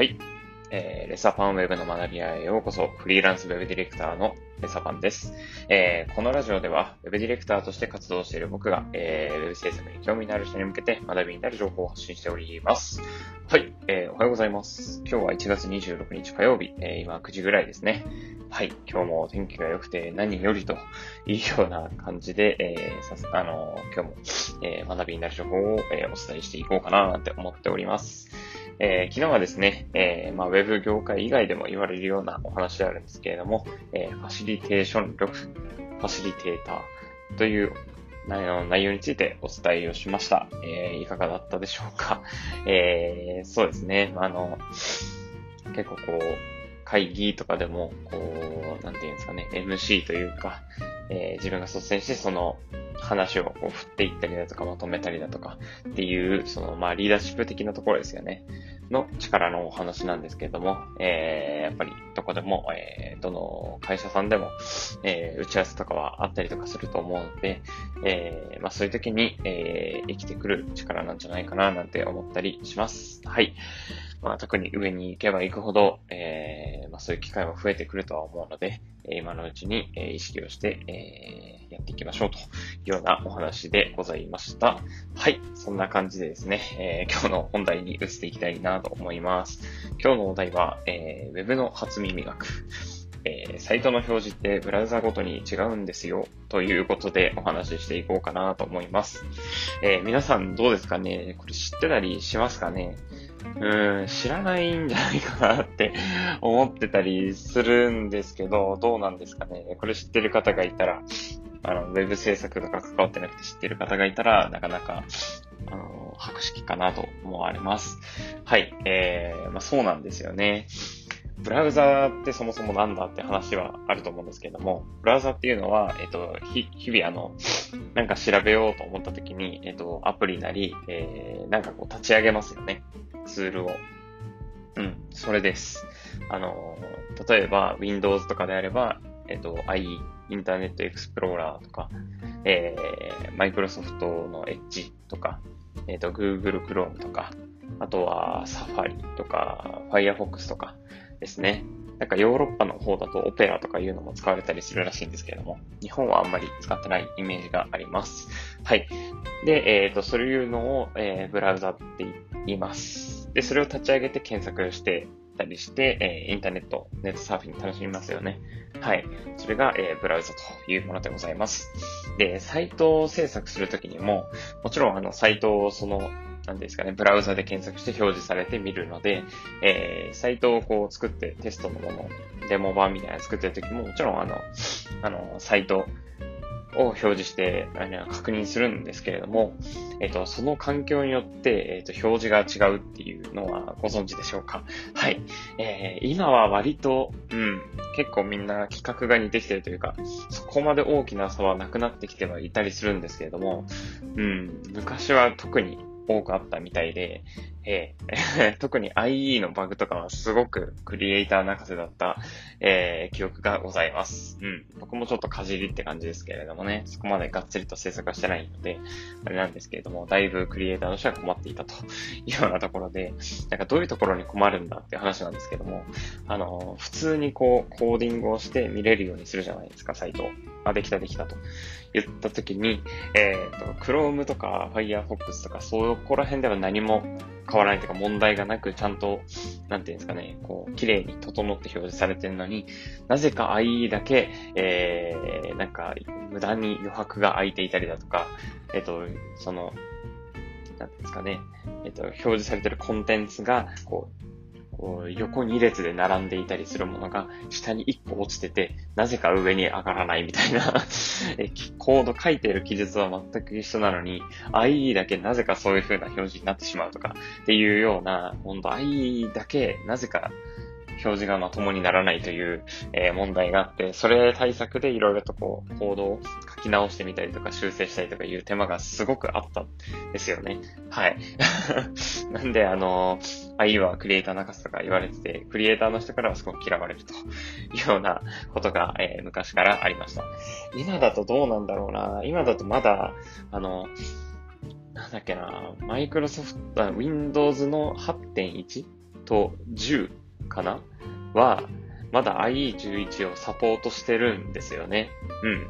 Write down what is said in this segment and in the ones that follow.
はい。えーレサパンウェブの学び屋へようこそ、フリーランスウェブディレクターのレサパンです。えーこのラジオでは、ウェブディレクターとして活動している僕が、えーウェブ制作に興味のある人に向けて学びになる情報を発信しております。はい、えーおはようございます。今日は1月26日火曜日、えー今9時ぐらいですね。はい、今日も天気が良くて何よりというような感じで、えーさすあのー今日も、えー学びになる情報を、えーお伝えしていこうかななんて思っております。えー昨日はですね、えーまあ、ウェブ業界以外でも言われるようなお話であるんですけれども、えーファシリテーション力、ファシリテーターという内容についてお伝えをしました。えいかがだったでしょうか？えそうですね、あの、結構こう、会議とかでも、こう、なんていうんですかね、MC というか、えー自分が率先してその話をこう振っていったりだとかまとめたりだとかっていう、そのまあリーダーシップ的なところですよね。の力のお話なんですけれども、えーやっぱりどこでも、えーどの会社さんでも、えー打ち合わせとかはあったりとかすると思うので、えーまあそういう時に、えー生きてくる力なんじゃないかななんて思ったりします。はい。まあ特に上に行けば行くほど、えーまあそういう機会も増えてくるとは思うので、え今のうちに、え意識をして、えやっていきましょうというようなお話でございました。はい。そんな感じでですね、え今日の本題に移っていきたいなと思います。今日のお題は、えー、ウェブの初耳学。えーサイトの表示ってブラウザごとに違うんですよ。ということでお話ししていこうかなと思います。えー皆さんどうですかね？これ知ってたりしますかね？うん、知らないんじゃないかなって思ってたりするんですけど、どうなんですかね？これ知ってる方がいたら、あの、ウェブ制作とか関わってなくて知ってる方がいたら、なかなか、あの、白識かなと思われます。はい、えー、まあそうなんですよね。ブラウザーってそもそもなんだって話はあると思うんですけれども、ブラウザっていうのは、えっと、ひ、日々あの、なんか調べようと思った時に、えっと、アプリなり、えー、なんかこう立ち上げますよね。ツールを。うん、それです。あの、例えば Windows とかであれば、えっと、IE、インターネットエクスプローラーとか、えー、Microsoft の Edge とか、えっと、Google Chrome とか、あとは Safari とか、Firefox とかですね。なんかヨーロッパの方だとオペラとかいうのも使われたりするらしいんですけれども、日本はあんまり使ってないイメージがあります。はい。で、えっ、と、そういうのを、えーブラウザって言います。で、それを立ち上げて検索してたりして、えーインターネット、ネットサーフィン楽しみますよね。はい。それが、えーブラウザというものでございます。で、サイトを制作するときにも、もちろんあの、サイトをその、なんですかね、ブラウザで検索して表示されて見るので、えーサイトをこう作ってテストのもの、デモ版みたいなの作ってるときも、もちろんあの、あの、サイトを表示して、あの確認するんですけれども、えっ、と、その環境によって、えっ、と、表示が違うっていうのはご存知でしょうか？はい。えー今は割と、うん、結構みんな規格が似てきてるというか、そこまで大きな差はなくなってきてはいたりするんですけれども、うん、昔は特に多くあったみたいで、えー 特に IE のバグとかはすごくクリエイター泣かせだった、えー記憶がございます。うん。僕もちょっとかじりって感じですけれどもね、そこまでがっつりと制作はしてないので、あれなんですけれども、だいぶクリエイターとしては困っていたと いうようなところで、なんかどういうところに困るんだっていう話なんですけども、あの、普通にこう、コーディングをして見れるようにするじゃないですか、サイトを。あ、できたできたと。言ったときに、えっ、と、Chrome とか Firefox とか、そこら辺では何も変わらないというか問題がなく、ちゃんと、なんていうんですかね、こう、綺麗に整って表示されてるのに、なぜか IE だけ、えー、なんか、無駄に余白が空いていたりだとか、えっ、と、その、なんですかね、えっ、と、表示されてるコンテンツが、こう横2列で並んでいたりするものが下に1個落ちてて、なぜか上に上がらないみたいな コード書いてる記述は全く一緒なのに、IE だけなぜかそういう風な表示になってしまうとかっていうような、本当 IE だけなぜか表示がまともにならないという、え問題があって、それ対策でいろいろとこう、コードを書き直してみたりとか修正したりとかいう手間がすごくあったんですよね。はい。なんで、あの、IE はクリエイター泣かすとか言われてて、クリエイターの人からはすごく嫌われると いうようなことが、えー昔からありました。今だとどうなんだろうな。今だとまだ、あの、なんだっけな、マイクロソフト、Windows の8.1と10かな？は、まだ IE11 をサポートしてるんですよね。うん。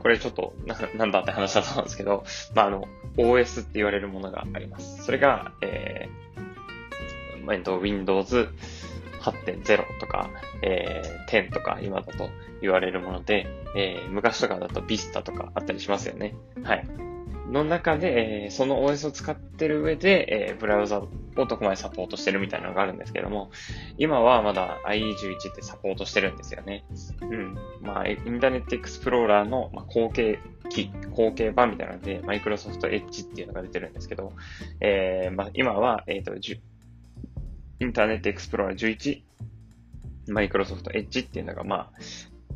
これちょっとな、なんだって話だと思うんですけど、まあ、あの、OS って言われるものがあります。それが、えー、えっと、Windows 8.0とか、えー、10とか今だと言われるもので、えー、昔とかだと Vista とかあったりしますよね。はい。の中で、えー、その OS を使ってる上で、えー、ブラウザをどこまでサポートしてるみたいなのがあるんですけども、今はまだ IE11 ってサポートしてるんですよね。うん。まあ、インターネットエクスプローラーの、まあ、後継機、後継版みたいなので、マイクロソフトエッジっていうのが出てるんですけど、えー、まあ、今は、えっ、ー、と、インターネットエクスプローラー11、マイクロソフトエッジっていうのが、まあ、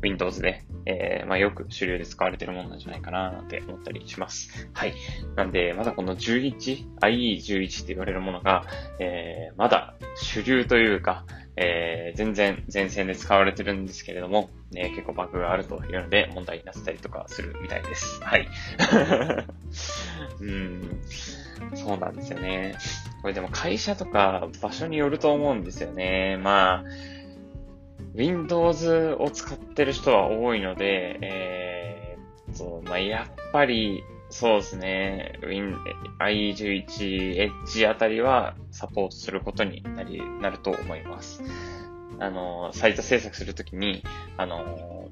Windows で、えー、まあ、よく主流で使われてるものなんじゃないかななんて思ったりします。はい。なんで、まだこの11、IE11 って言われるものが、えー、まだ主流というか、えー、全然前線で使われてるんですけれども、ね、結構バグがあるというので問題になったりとかするみたいです。はい。うん、そうなんですよね。これでも会社とか場所によると思うんですよね。まあ、Windows を使ってる人は多いので、えー、そう、まあ、やっぱり、そうですね、Win、IE11、Edge あたりはサポートすることになり、なると思います。あの、サイト制作するときに、あの、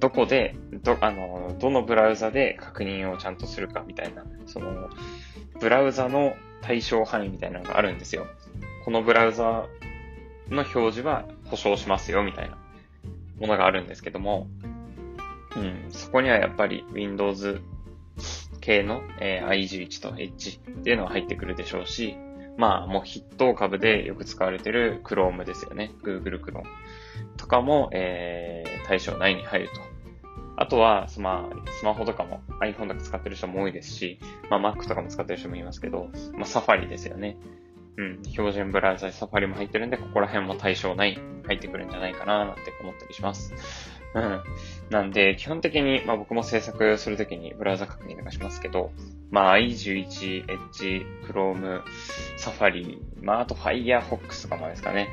どこで、ど、あの、どのブラウザで確認をちゃんとするかみたいな、その、ブラウザの対象範囲みたいなのがあるんですよ。このブラウザの表示は保証しますよ、みたいなものがあるんですけども、うん、そこにはやっぱり Windows 系の、えー、i11 と Edge っていうのは入ってくるでしょうし、まあもう筆頭株でよく使われてる Chrome ですよね。Google Chrome とかも、えー、対象内に入ると。あとは、まあ、スマホとかも iPhone とか使ってる人も多いですし、まあ Mac とかも使ってる人もいますけど、まあ Safari ですよね。うん、標準ブラウザサファリも入ってるんで、ここら辺も対象内入ってくるんじゃないかななんて思ったりします。うん。なんで、基本的に、まあ僕も制作するときにブラウザ確認とかしますけど、まあ i11、Edge、Chrome、Safari、まああと Firefox とかもですかね。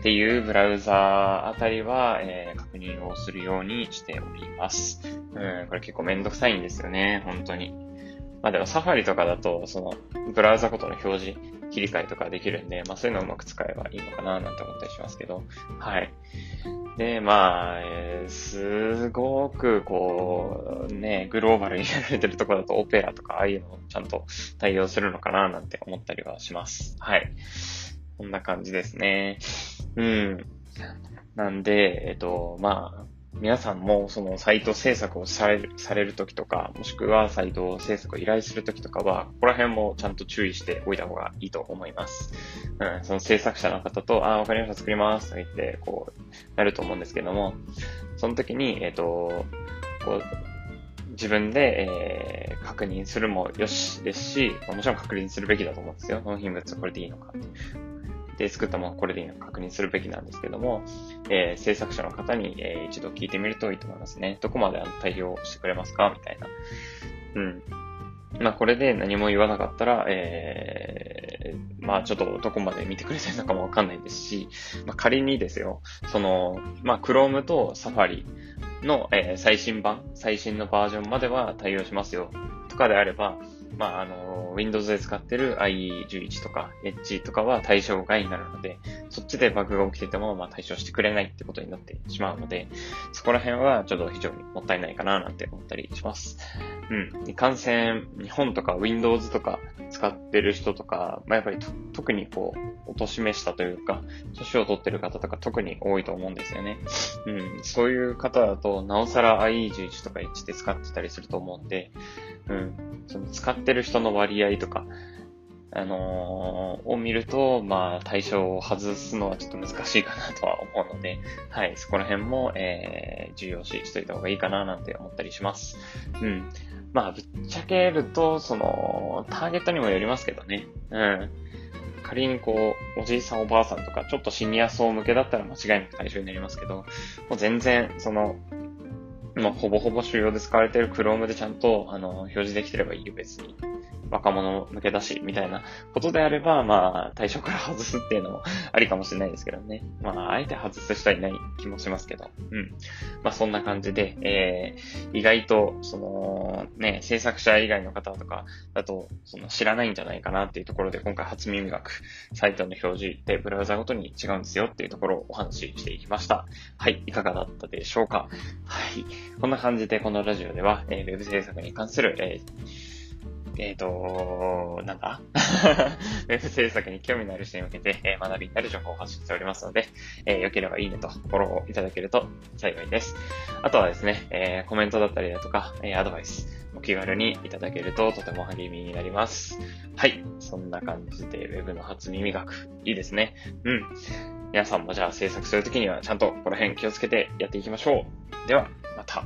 っていうブラウザあたりは、えー、確認をするようにしております。うん、これ結構めんどくさいんですよね、本当に。まあでもサファリとかだと、その、ブラウザごとの表示、切り替えとかできるんで、まあそういうのをうまく使えばいいのかななんて思ったりしますけど、はい。で、まあ、えー、すごくこう、ね、グローバルにやられてるところだとオペラとかああいうのをちゃんと対応するのかななんて思ったりはします。はい。こんな感じですね。うん。なんで、えっと、まあ、皆さんもそのサイト制作をされる、されるときとか、もしくはサイト制作を依頼するときとかは、ここら辺もちゃんと注意しておいた方がいいと思います。うん、その制作者の方と、ああ、わかりました、作りますと言って、こう、なると思うんですけども、その時に、えっ、ー、と、こう、自分で、えー、確認するもよしですし、もちろん確認するべきだと思うんですよ。納品物これでいいのか。で、作ったものこれでいいのか確認するべきなんですけども、えー、制作者の方に、えー、一度聞いてみるといいと思いますね。どこまで対応してくれますか？みたいな。うん。まあ、これで何も言わなかったら、えー、まあ、ちょっとどこまで見てくれてるのかもわかんないですし、まあ、仮にですよ、その、まあ、Chrome と Safari の、えー、最新版、最新のバージョンまでは対応しますよ、とかであれば、まあ、あの、Windows で使ってる IE11 とか Edge とかは対象外になるので、そっちでバグが起きてても、まあ、対処してくれないってことになってしまうので、そこら辺はちょっと非常にもったいないかななんて思ったりします。うん。いかんせん、日本とか Windows とか使ってる人とか、まあ、やっぱり特にこう、おとしめしたというか、年を取ってる方とか特に多いと思うんですよね。うん。そういう方だと、なおさら IE11 とか Edge で使ってたりすると思うんで、うん。その使ってる人の割合とか、あのー、を見ると、まあ、対象を外すのはちょっと難しいかなとは思うので、はい、そこら辺も、えー、重要視しといた方がいいかななんて思ったりします。うん。まあ、ぶっちゃけると、その、ターゲットにもよりますけどね。うん。仮にこう、おじいさんおばあさんとか、ちょっとシニア層向けだったら間違いなく対象になりますけど、もう全然、その、まあ、ほぼほぼ主要で使われている Chrome でちゃんと、あの、表示できてればいいよ、別に。若者向けだし、みたいなことであれば、まあ、対象から外すっていうのも ありかもしれないですけどね。まあ、あえて外す人はいない気もしますけど。うん。まあ、そんな感じで、えー、意外と、その、ね、制作者以外の方とかだと、その知らないんじゃないかなっていうところで、今回初耳学、サイトの表示でブラウザごとに違うんですよっていうところをお話ししていきました。はい、いかがだったでしょうかはい。こんな感じで、このラジオでは、えー、ウェブ制作に関する、えーえっ、ー、と、なんだ？ウェブ制作に興味のある人に向けて、え、学びになる情報を発信しておりますので、えー、よければいいねとフォローいただけると幸いです。あとはですね、えー、コメントだったりだとか、え、アドバイス、お気軽にいただけるととても励みになります。はい。そんな感じで、ウェブの初耳学、いいですね。うん。皆さんもじゃあ制作するときにはちゃんとこの辺気をつけてやっていきましょう。では、また。